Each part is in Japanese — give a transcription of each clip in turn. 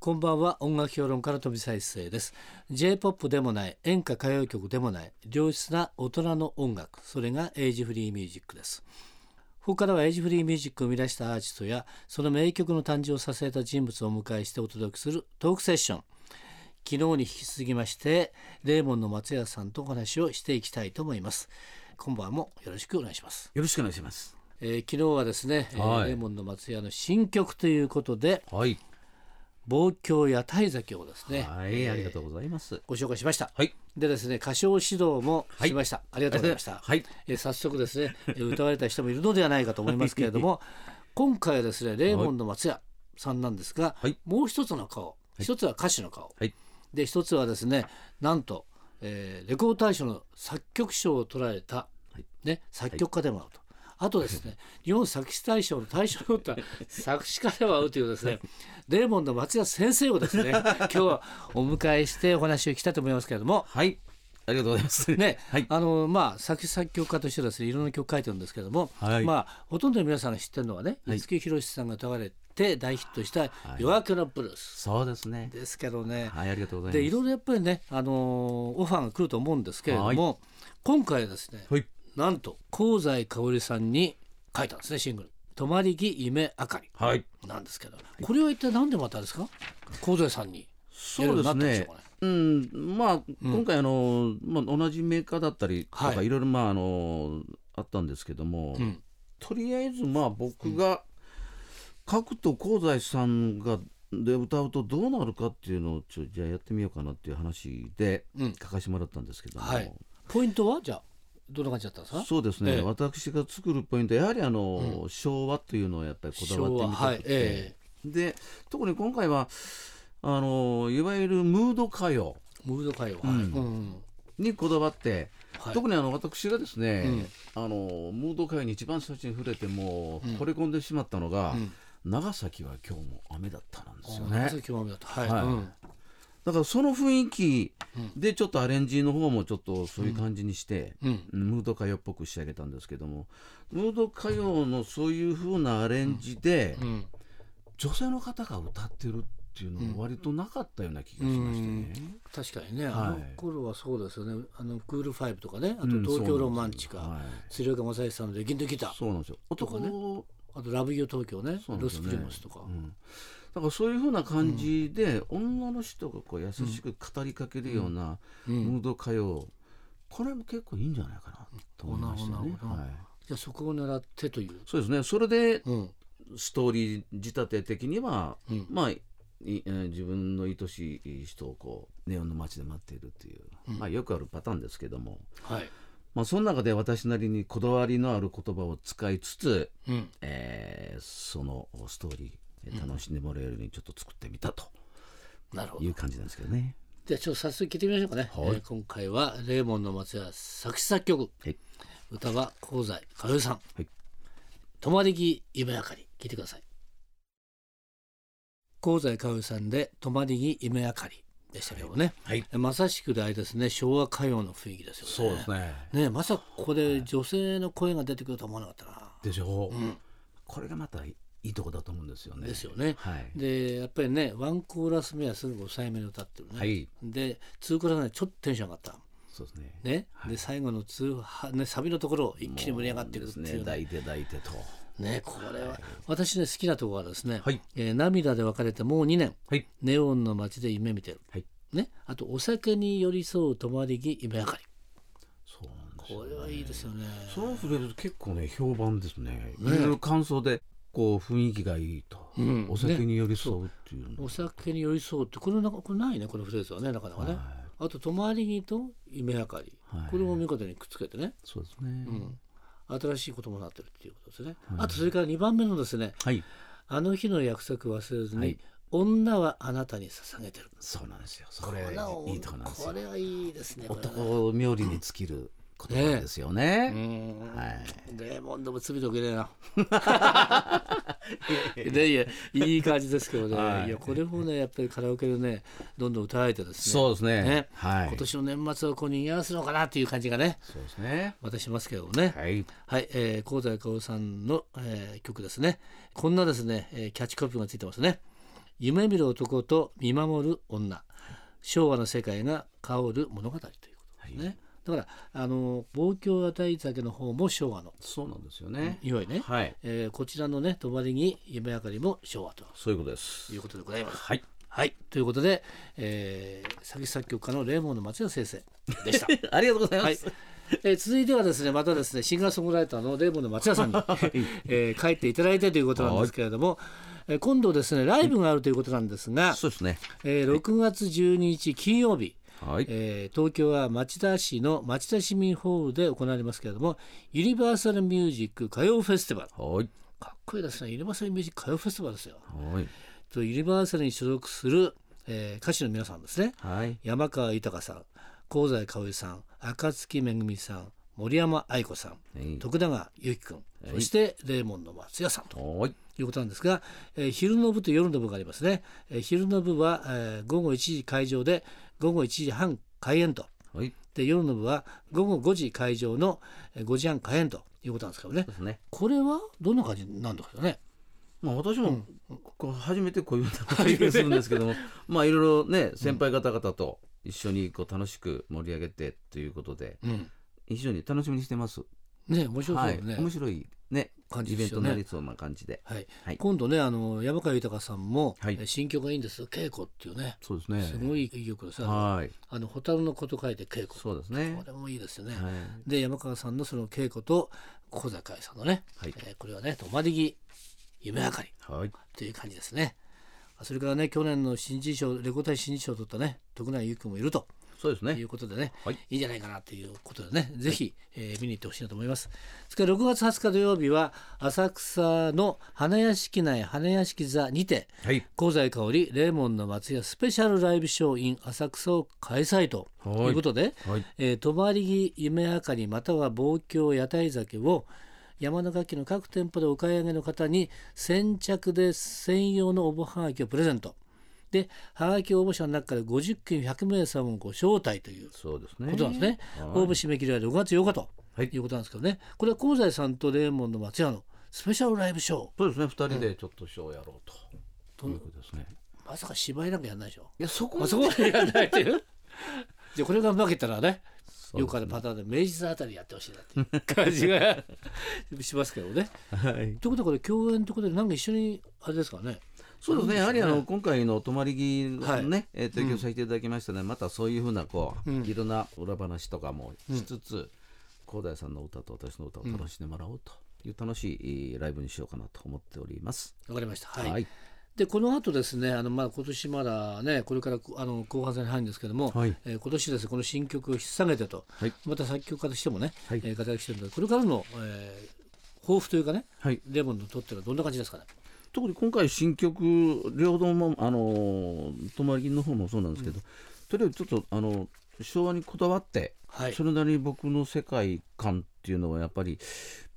こんばんは。音楽評論家の富澤一世です。J-POP でもない演歌歌謡曲でもない良質な大人の音楽それがエイジフリーミュージックです。ここからはエイジフリーミュージックを生み出したアーティストやその名曲の誕生を支えた人物をお迎えしてお届けするトークセッション。昨日に引き続きましてレーモンの松屋さんとお話をしていきたいと思います。今晩もよろしくお願いします、よろしくお願いします。えー昨日はですね、えーはい。レーモンの松屋の新曲ということではい。望郷屋台崎をですね、はい、ありがとうございます。ご紹介しました。はい。でですね歌唱指導もしました、ありがとうございました、はい。えー早速ですねえー歌われた人もいるのではないかと思いますけれども 今回はですねレーモンの松屋さんなんですが、はい。もう一つの顔一つは歌手の顔、はい。で一つはですねなんと、えーレコード大賞の作曲賞を取られた、い。ね、作曲家でもあると。あとですね、日本作詞大賞の大賞を取った作詞家でもあるというですね、レーモンの松屋先生をですね、今日はお迎えしてお話を聞きたいと思いますけれども、はい。ありがとうございます。ね、はい。あのまあ作詞作曲家としてですねいろんな曲書いてるんですけれども、はい。まあほとんどの皆さんが知ってるのはね、はい。五木ひろしさんが歌われて大ヒットした「夜明けのブルース。そうです」ね。ですけどね、はい、ありがとうございます。でいろいろやっぱりね、あのーオファーが来ると思うんですけれども、今回はですね、はい。なんと香西かおりさんに書いたんですねシングル「泊まり木夢あかり。はい。」なんですけど、これは一体何でまたですか？香西さんに。そうですね。うんまあ、今回あの、まあ、同じメーカーだったりとか、はい。い、ろいろまあ、あの、あったんですけども。うん。とりあえず、まあ、僕が。書くと香西さんが。で歌うとどうなるかっていうのをちょじゃあやってみようかなっていう話でうん。書かせてもらったんですけども、はい。ポイントはじゃあどんな感じだったんですか？そうですね、ええ。私が作るポイントやはりあの、昭和というのをやっぱりこだわってみたくて、はいえで特に今回はあのいわゆるムード歌謡。ムード歌謡、はい。うん。うんにこだわって、はい。特にあの私がですね、あのムード歌謡に一番最初に触れてもう惚れ込んでしまったのが、長崎は今日も雨だったなんですよね。長崎は雨だった。はい、だからその雰囲気でちょっとアレンジの方もちょっとそういう感じにして、うん。ムード歌謡っぽく仕上げたんですけども。ムード歌謡のそういう風なアレンジで、うん。女性の方が歌ってるっていうのは割となかったような気がしましてね。確かにね、はい。あの頃はそうですよね。あのクールファイブとかね。あとうん東京ロマンチカ、はい。鶴岡正義さんのレキントギターそうなんですよ。男ね。のあとラブユー東京ね。ロスプリモスとか、うんだからそういう風な感じで、女の人がこう優しく語りかけるようなムード歌謡、これも結構いいんじゃないかなと思いましたね。はい。じゃあそこを狙ってという、そうですね。それでうん。ストーリー仕立て的には、うん。まあ自分の愛しい人をこうネオンの街で待っているっていう、まあよくあるパターンですけども、はい。まあ、その中で私なりにこだわりのある言葉を使いつつ、うん、えーそのストーリー楽しんでもらえるようにちょっと作ってみたと。なるほど。いう感じなんですけどね。じゃあちょっと早速聞いてみましょうかね、はい。えー今回はレーモンの松屋作詞作曲。はい。歌は香西かよりさん。はい「泊まり木夢あかり」聞いてください。香西かよりさんで「泊まり木夢あかり」でしたけどもね、はい。まさしくであれですね昭和歌謡の雰囲気ですよね。そうですね。ねまさかここで女性の声が出てくるとは思わなかったな、でしょう、これがまたいいとこだと思うんですよね。ですよね、はい。でやっぱりねワンコーラス目はすぐ抑えめに歌ってるね、はいで2コーラス目ちょっとテンション上がったそうですね。ね、で最後の通はねサビのところ一気に盛り上がっていくっていうねですね。抱いて抱いてと。ねこれは、私ね好きなところはですね、はいえー涙で別れてもう2年はい。ネオンの街で夢見てる、はい。ね、あとお酒に寄り添う泊まり木夢明かりそうなんですよこれはいいですよねそのフレーズ結構ね評判ですね。いろいろ感想でこう雰囲気がいいと、うん。お酒に寄り添うっていうの、お酒に寄り添うってこれなこれないねこのフレーズはねなかなかね、あと泊まり木と夢明かり、はい。これも見事にくっつけてね、そうですね。新しいこともなってるっていうことですね、あとそれから2番目のですね。はい。あの日の約束を忘れずに、はい。女はあなたに捧げてる。そうなんですよ。それはいいとこなんですよ。これはいいですね男冥利に尽きる言葉ですよね。うんはい。レモンでも罪とけねえな。いやいやいい感じですけどね、はいい、やこれもねやっぱりカラオケでねどんどん歌われてですねそうですね。ねはい。今年の年末をこう賑わすのかなっていう感じがねそうですね。またしますけどもねはい。はい、えー、香西かおさんの、えー曲ですねこんなですね、えーキャッチコピーがついてますね夢見る男と見守る女昭和の世界が香る物語ということですね、だからあの望郷与え酒の方も昭和のそうなんですよね。いわゆるね、はい。えーこちらのね泊まりに夢明かりも昭和とそういうことです。いうことでございます。はい。はいということで、えー、作詞作曲家のレーモンド松也先生でした。ありがとうございまはいす。えー続いてはですねまたですねシンガーソングライターのレーモンド松也さんに、えー書いていただいてということなんですけれども、えー今度ですねライブがあるということなんですが、そうですね。えー6月12日金曜日、はい。えー東京は町田市の町田市民ホールで行われますけれどもユニバーサルミュージック歌謡フェスティバルはい。かっこいいですねユニバーサルミュージック歌謡フェスティバルですよ。はい。とユニバーサルに所属する、えー歌手の皆さんですねはい。山川豊さん香西かおりさん暁めぐみさん森山愛子さんはい徳永ゆきくんそしてレーモンド松也さんとはい。いうことなんですが、えー昼の部と夜の部がありますね、えー昼の部は、えー午後1時会場で午後1時半開演とはい。で夜の部は午後5時会場のえー5時半開演ということなんですけどねね。これはどんな感じなんだろうね？まあ私もこう初めてこういうような感じがするんですけども、まあいろいろね先輩方々と一緒にこう楽しく盛り上げてということでうん非常に楽しみにしてます。ね面白そうはい。面白いねイベント感じですよねになりそうな感じで。はいはい今度ねあの山川豊さんも、はいえー新曲がいいんですよ稽古っていうねそうですね。すごいいい曲ですよはい。あの蛍のこと書いて稽古そうですねこ。れもいいですよね、はい。で山川さんのその稽古と小坂井さんのね、はいえーこれはね泊まり木夢明かりはい。という感じですねそれからね去年の新人賞レコ大新人賞を取ったね徳永ゆきくんもいるとそうですねいう。ことでね、はいいいんじゃないかなということでね、ぜひ、えー見に行ってほしいなと思います。それから6月20日土曜日は浅草の花屋敷内花屋敷座にてはい。香西香織レーモンの松屋スペシャルライブショー in 浅草を開催とはいいうことで、はい。えー泊まり木夢明かりまたは望郷屋台酒を山の楽器の各店舗でお買い上げの方に先着で専用の応募はがきをプレゼントではがき応募者の中から50件100名様をご招待というそうですね。ことなんですね。応募締め切りは6月8日とはいいうことなんですけどね、これは香西さんとレーモンの松屋のスペシャルライブショーそうですね。二人でちょっとショーをやろうと。いうことですね。まさか芝居なんかやんないでしょいやそこあそこまでやんないっていう じゃあこれが負けたらねよくあるパターンで明治座あたりやってほしいなっていう感じが しますけどね。はい。ということはこれ共演ということでなんか一緒にあれですかねそうですね、やはりあの今回の泊まり木はいのね、えー提供させていただきましたね、またそういうふうなこう、うんいろんな裏話とかもしつつ、広大さんの歌と私の歌を楽しんでもらおうという楽しいえーライブにしようかなと思っております。わかりました。はい。はい。でこの後ですねあのまあ今年まだねこれからあの後半戦に入るんですけども、はいえー今年ですねこの新曲を引っ提げてと、はいまた作曲家としてもね、はいえー活躍してるのでこれからの、えー抱負というかねはい、レモンにとってはどんな感じですかね？特に今回新曲両方もあのー泊まり木の方もそうなんですけど、とりあえずちょっとあの昭和にこだわって、はいそれなりに僕の世界観っていうのはやっぱり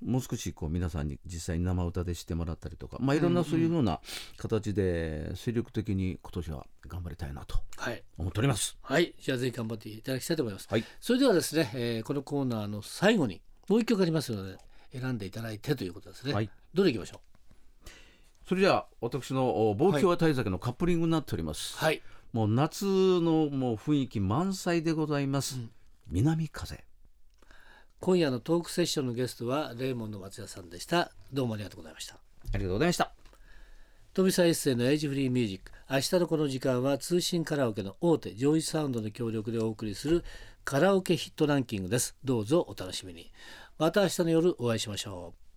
もう少しこう皆さんに実際に生歌でしてもらったりとか、まあ、いろんなそういうような形で精力的に今年は頑張りたいなとはい思っております。はい、じゃあぜひ頑張っていただきたいと思います。はい、それではですね、えーこのコーナーの最後にもう一曲ありますので選んでいただいてということですね。はいどれいきましょそれじゃあ私のお望郷は大酒のカップリングになっております。う。はい、もう夏のもう雰囲気満載でございます。南風今夜のトークセッションのゲストはレーモンの松也さんでした。どうもありがとうございました。ありがとうございました。富澤一世のエイジフリーミュージック明日のこの時間は通信カラオケの大手ジョイサウンドの協力でお送りするカラオケヒットランキングですどうぞお楽しみにまた明日の夜お会いしましょう